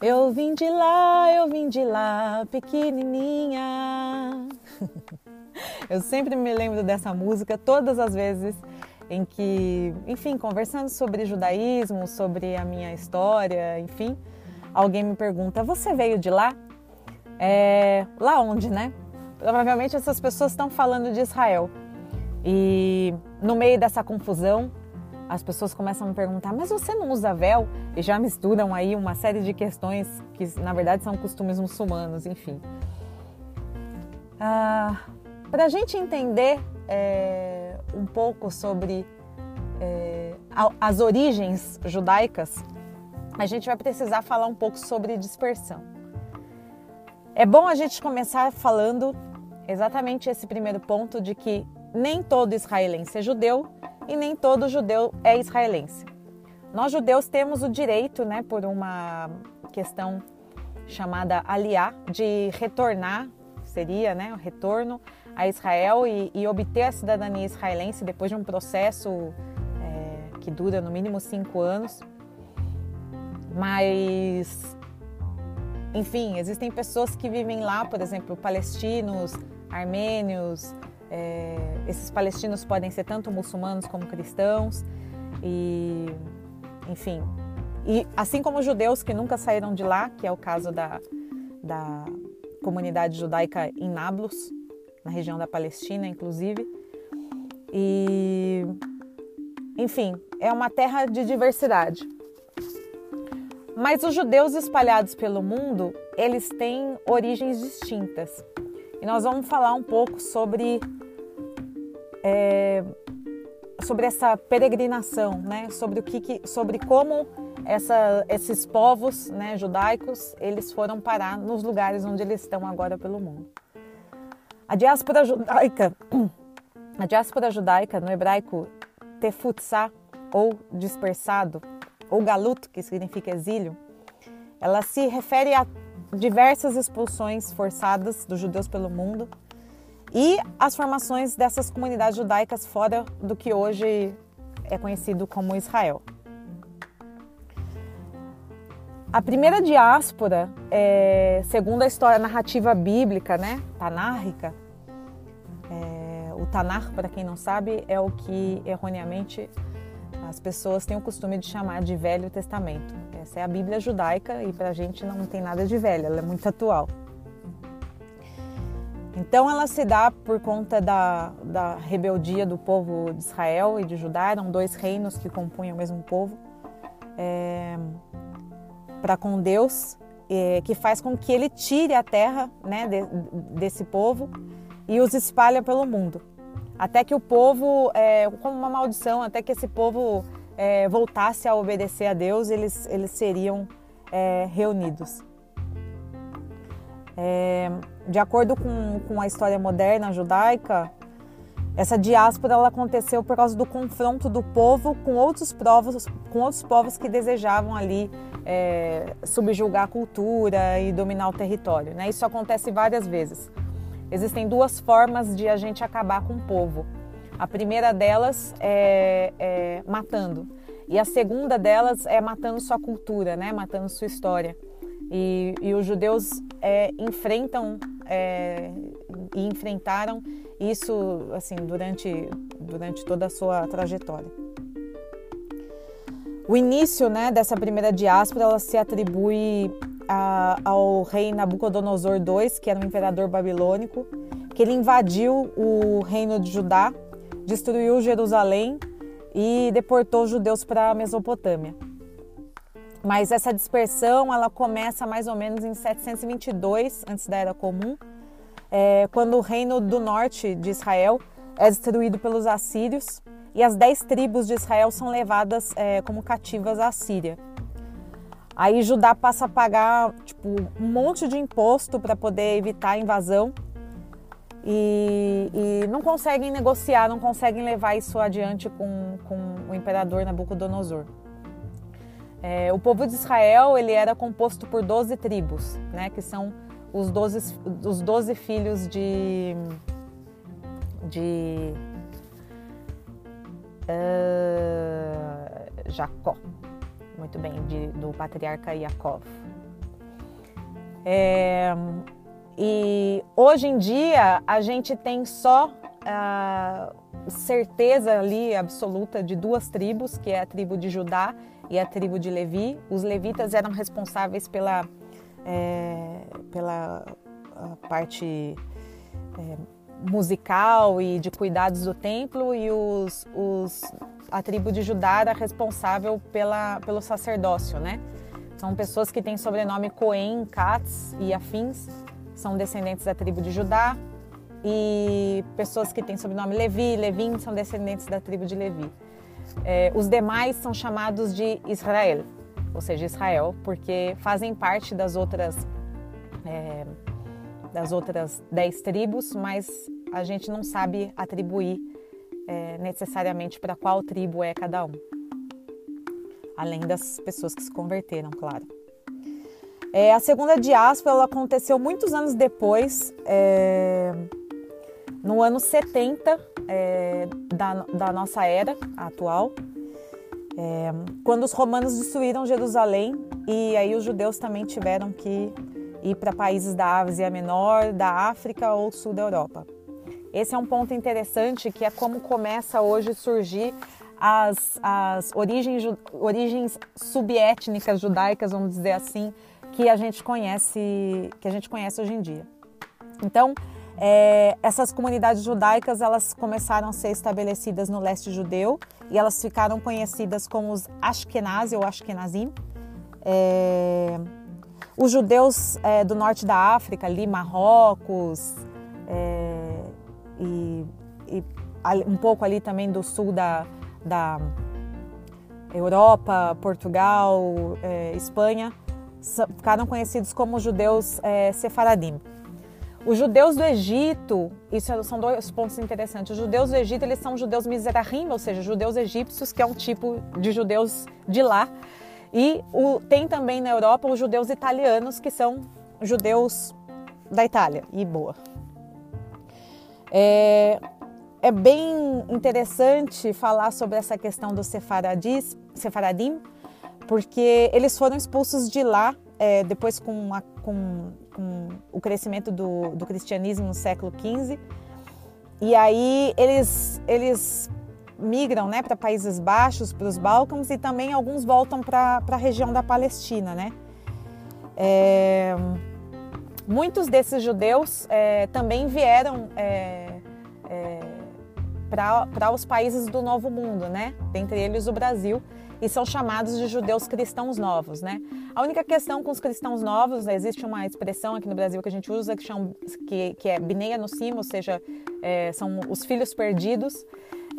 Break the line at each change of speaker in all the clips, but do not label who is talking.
Eu vim de lá, eu vim de lá, pequenininha. eu sempre me lembro dessa música todas as vezes em que, enfim, conversando sobre judaísmo, sobre a minha história, enfim, alguém me pergunta: Você veio de lá? É, lá onde, né? Provavelmente essas pessoas estão falando de Israel. E no meio dessa confusão, as pessoas começam a me perguntar: mas você não usa véu? E já misturam aí uma série de questões que, na verdade, são costumes muçulmanos, enfim. Ah, Para a gente entender é, um pouco sobre é, as origens judaicas, a gente vai precisar falar um pouco sobre dispersão. É bom a gente começar falando exatamente esse primeiro ponto de que nem todo israelense é judeu e nem todo judeu é israelense. Nós judeus temos o direito, né, por uma questão chamada aliá, de retornar, seria, né, o retorno a Israel e, e obter a cidadania israelense depois de um processo é, que dura no mínimo cinco anos. Mas, enfim, existem pessoas que vivem lá, por exemplo, palestinos, armênios, é, esses palestinos podem ser tanto muçulmanos como cristãos e, enfim, e assim como judeus que nunca saíram de lá, que é o caso da, da comunidade judaica em Nablus, na região da Palestina, inclusive. E, enfim, é uma terra de diversidade. Mas os judeus espalhados pelo mundo, eles têm origens distintas. E nós vamos falar um pouco sobre é, sobre essa peregrinação, né? Sobre o que, sobre como essa, esses povos, né, judaicos, eles foram parar nos lugares onde eles estão agora pelo mundo. A diáspora judaica, a diáspora judaica no hebraico tefutzá ou dispersado ou galut, que significa exílio, ela se refere a diversas expulsões forçadas dos judeus pelo mundo e as formações dessas comunidades judaicas fora do que hoje é conhecido como Israel. A primeira diáspora, é, segundo a história narrativa bíblica, né, tanárrica, é, o Tanar, para quem não sabe, é o que erroneamente as pessoas têm o costume de chamar de Velho Testamento. Essa é a Bíblia judaica e para a gente não tem nada de velha, ela é muito atual. Então ela se dá por conta da, da rebeldia do povo de Israel e de Judá, eram dois reinos que compunham o mesmo povo, é, para com Deus, é, que faz com que ele tire a terra né, de, desse povo e os espalha pelo mundo. Até que o povo, é, como uma maldição, até que esse povo é, voltasse a obedecer a Deus, eles, eles seriam é, reunidos. É, de acordo com, com a história moderna judaica, essa diáspora ela aconteceu por causa do confronto do povo com outros povos, com outros povos que desejavam ali é, subjugar a cultura e dominar o território. Né? Isso acontece várias vezes. Existem duas formas de a gente acabar com o povo. A primeira delas é, é matando e a segunda delas é matando sua cultura, né? matando sua história. E, e os judeus é, enfrentam é, e enfrentaram isso assim durante, durante toda a sua trajetória. O início né, dessa primeira diáspora ela se atribui a, ao rei Nabucodonosor II, que era um imperador babilônico, que ele invadiu o reino de Judá, destruiu Jerusalém e deportou os judeus para a Mesopotâmia. Mas essa dispersão ela começa mais ou menos em 722 antes da Era Comum, é, quando o reino do norte de Israel é destruído pelos assírios e as dez tribos de Israel são levadas é, como cativas à Síria. Aí Judá passa a pagar tipo, um monte de imposto para poder evitar a invasão e, e, não conseguem negociar, não conseguem levar isso adiante com, com o imperador Nabucodonosor. É, o povo de Israel ele era composto por 12 tribos, né, que são os 12, os 12 filhos de, de uh, Jacó, muito bem, de, do patriarca Yaakov. É, e hoje em dia a gente tem só a certeza ali absoluta de duas tribos, que é a tribo de Judá e a tribo de Levi. Os levitas eram responsáveis pela, é, pela parte é, musical e de cuidados do templo e os, os, a tribo de Judá era responsável pela, pelo sacerdócio, né? São pessoas que têm sobrenome Cohen, Katz e afins, são descendentes da tribo de Judá. E pessoas que têm sobrenome Levi, Levin, são descendentes da tribo de Levi. É, os demais são chamados de Israel, ou seja, Israel, porque fazem parte das outras é, das outras dez tribos, mas a gente não sabe atribuir é, necessariamente para qual tribo é cada um além das pessoas que se converteram, claro. É, a segunda diáspora aconteceu muitos anos depois, é, no ano 70 é, da, da, nossa era atual, é, quando os romanos destruíram Jerusalém e aí os judeus também tiveram que ir para países da Ásia Menor, da África ou sul da Europa. Esse é um ponto interessante que é como começa hoje surgir as, as origens, origens subétnicas judaicas, vamos dizer assim, que a gente conhece, que a gente conhece hoje em dia. Então, é, essas comunidades judaicas elas começaram a ser estabelecidas no leste judeu e elas ficaram conhecidas como os Ashkenazi ou Ashkenazim. É, os judeus é, do norte da África, ali Marrocos é, e, e, um pouco ali também do sul da, da Europa, Portugal, é, Espanha, ficaram conhecidos como judeus é, sefaradim. Os judeus do Egito, isso são dois pontos interessantes. Os judeus do Egito, eles são judeus mizrahim, ou seja, judeus egípcios, que é um tipo de judeus de lá. E o, tem também na Europa os judeus italianos, que são judeus da Itália. E boa. É, é bem interessante falar sobre essa questão dos sefaradim, porque eles foram expulsos de lá é, depois com, a, com, com, o crescimento do, do cristianismo no século XV. E aí eles, eles migram né, para Países Baixos, para os Balcãs e também alguns voltam para a região da Palestina. Né? É, muitos desses judeus é, também vieram é, é para os países do Novo Mundo, né? Dentre eles o Brasil, e são chamados de judeus cristãos novos, né? A única questão com os cristãos novos, né, existe uma expressão aqui no Brasil que a gente usa que, chama, que, que é bineia no cimo, ou seja, é, são os filhos perdidos.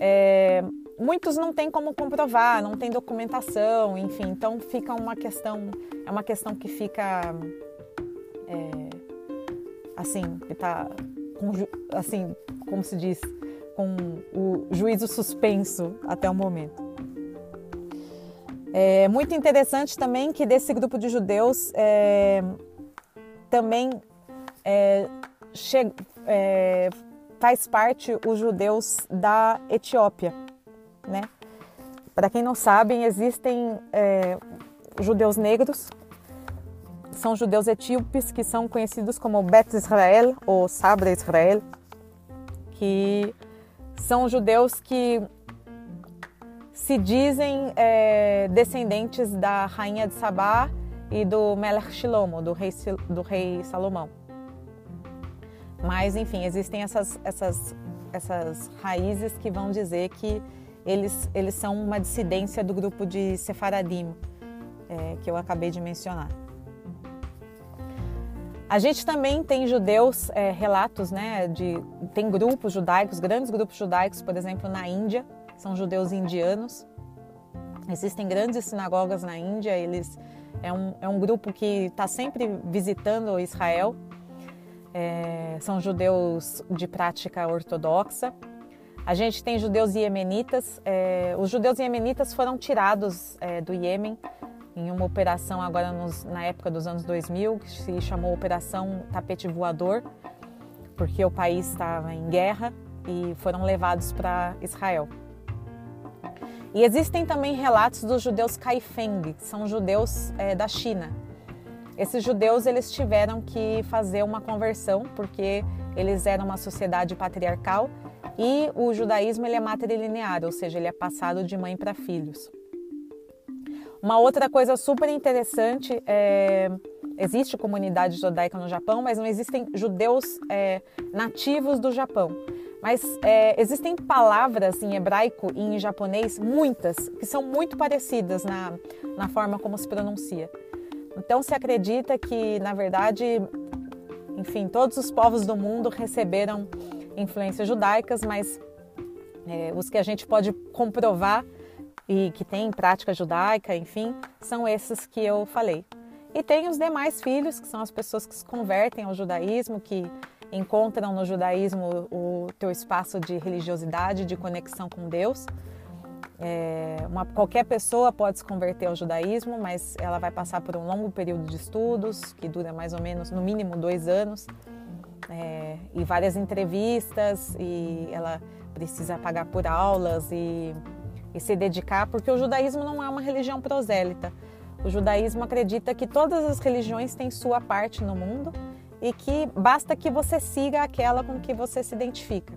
É, muitos não têm como comprovar, não tem documentação, enfim, então fica uma questão, é uma questão que fica é, assim, que tá assim, como se diz, com o juízo suspenso até o momento. É muito interessante também que desse grupo de judeus é, também é, che, é, faz parte os judeus da Etiópia, né? Para quem não sabe, existem é, judeus negros, são judeus etíopes que são conhecidos como Bet Israel ou Sabra Israel, que são judeus que se dizem é, descendentes da rainha de Sabá e do Melech Shilomo, do rei, do rei Salomão. Mas, enfim, existem essas, essas, essas raízes que vão dizer que eles, eles são uma dissidência do grupo de Sefaradim, é, que eu acabei de mencionar. A gente também tem judeus, é, relatos, né, de tem grupos judaicos, grandes grupos judaicos, por exemplo, na Índia, são judeus indianos. Existem grandes sinagogas na Índia, eles é um, é um grupo que está sempre visitando Israel. É, são judeus de prática ortodoxa. A gente tem judeus iemenitas. É, os judeus iemenitas foram tirados é, do Iêmen em uma operação agora nos, na época dos anos 2000, que se chamou Operação Tapete Voador, porque o país estava em guerra e foram levados para Israel. E existem também relatos dos judeus Kaifeng, que são judeus é, da China. Esses judeus eles tiveram que fazer uma conversão porque eles eram uma sociedade patriarcal e o judaísmo ele é matrilinear, ou seja, ele é passado de mãe para filhos. Uma outra coisa super interessante é existe comunidade judaica no Japão, mas não existem judeus é, nativos do Japão. Mas é, existem palavras em hebraico e em japonês, muitas, que são muito parecidas na, na forma como se pronuncia. Então se acredita que, na verdade, enfim, todos os povos do mundo receberam influências judaicas, mas é, os que a gente pode comprovar e que tem prática judaica, enfim, são esses que eu falei. E tem os demais filhos, que são as pessoas que se convertem ao judaísmo, que encontram no judaísmo o teu espaço de religiosidade, de conexão com Deus. É, uma, qualquer pessoa pode se converter ao judaísmo, mas ela vai passar por um longo período de estudos, que dura mais ou menos, no mínimo, dois anos, é, e várias entrevistas, e ela precisa pagar por aulas e e se dedicar, porque o judaísmo não é uma religião prosélita. O judaísmo acredita que todas as religiões têm sua parte no mundo e que basta que você siga aquela com que você se identifica.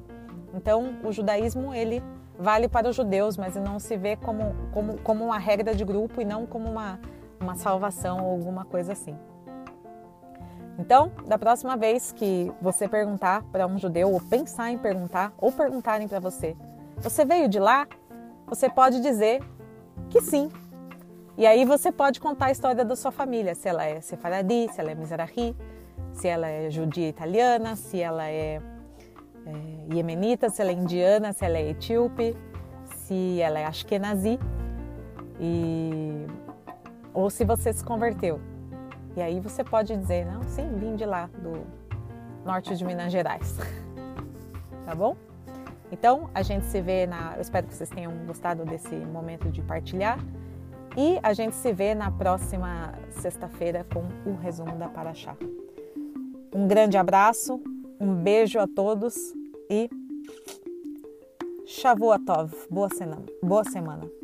Então, o judaísmo ele vale para os judeus, mas não se vê como, como, como uma regra de grupo e não como uma, uma salvação ou alguma coisa assim. Então, da próxima vez que você perguntar para um judeu, ou pensar em perguntar, ou perguntarem para você, você veio de lá? você pode dizer que sim. E aí você pode contar a história da sua família, se ela é sefaradi, se ela é mizrahi, se ela é judia italiana, se ela é, é iemenita, se ela é indiana, se ela é etíope, se ela é ashkenazi, e... ou se você se converteu. E aí você pode dizer, não, sim, vim de lá, do norte de Minas Gerais. tá bom? Então, a gente se vê na. Eu espero que vocês tenham gostado desse momento de partilhar. E a gente se vê na próxima sexta-feira com o resumo da Paraxá. Um grande abraço, um beijo a todos e Shavuotov. Boa semana. Boa semana.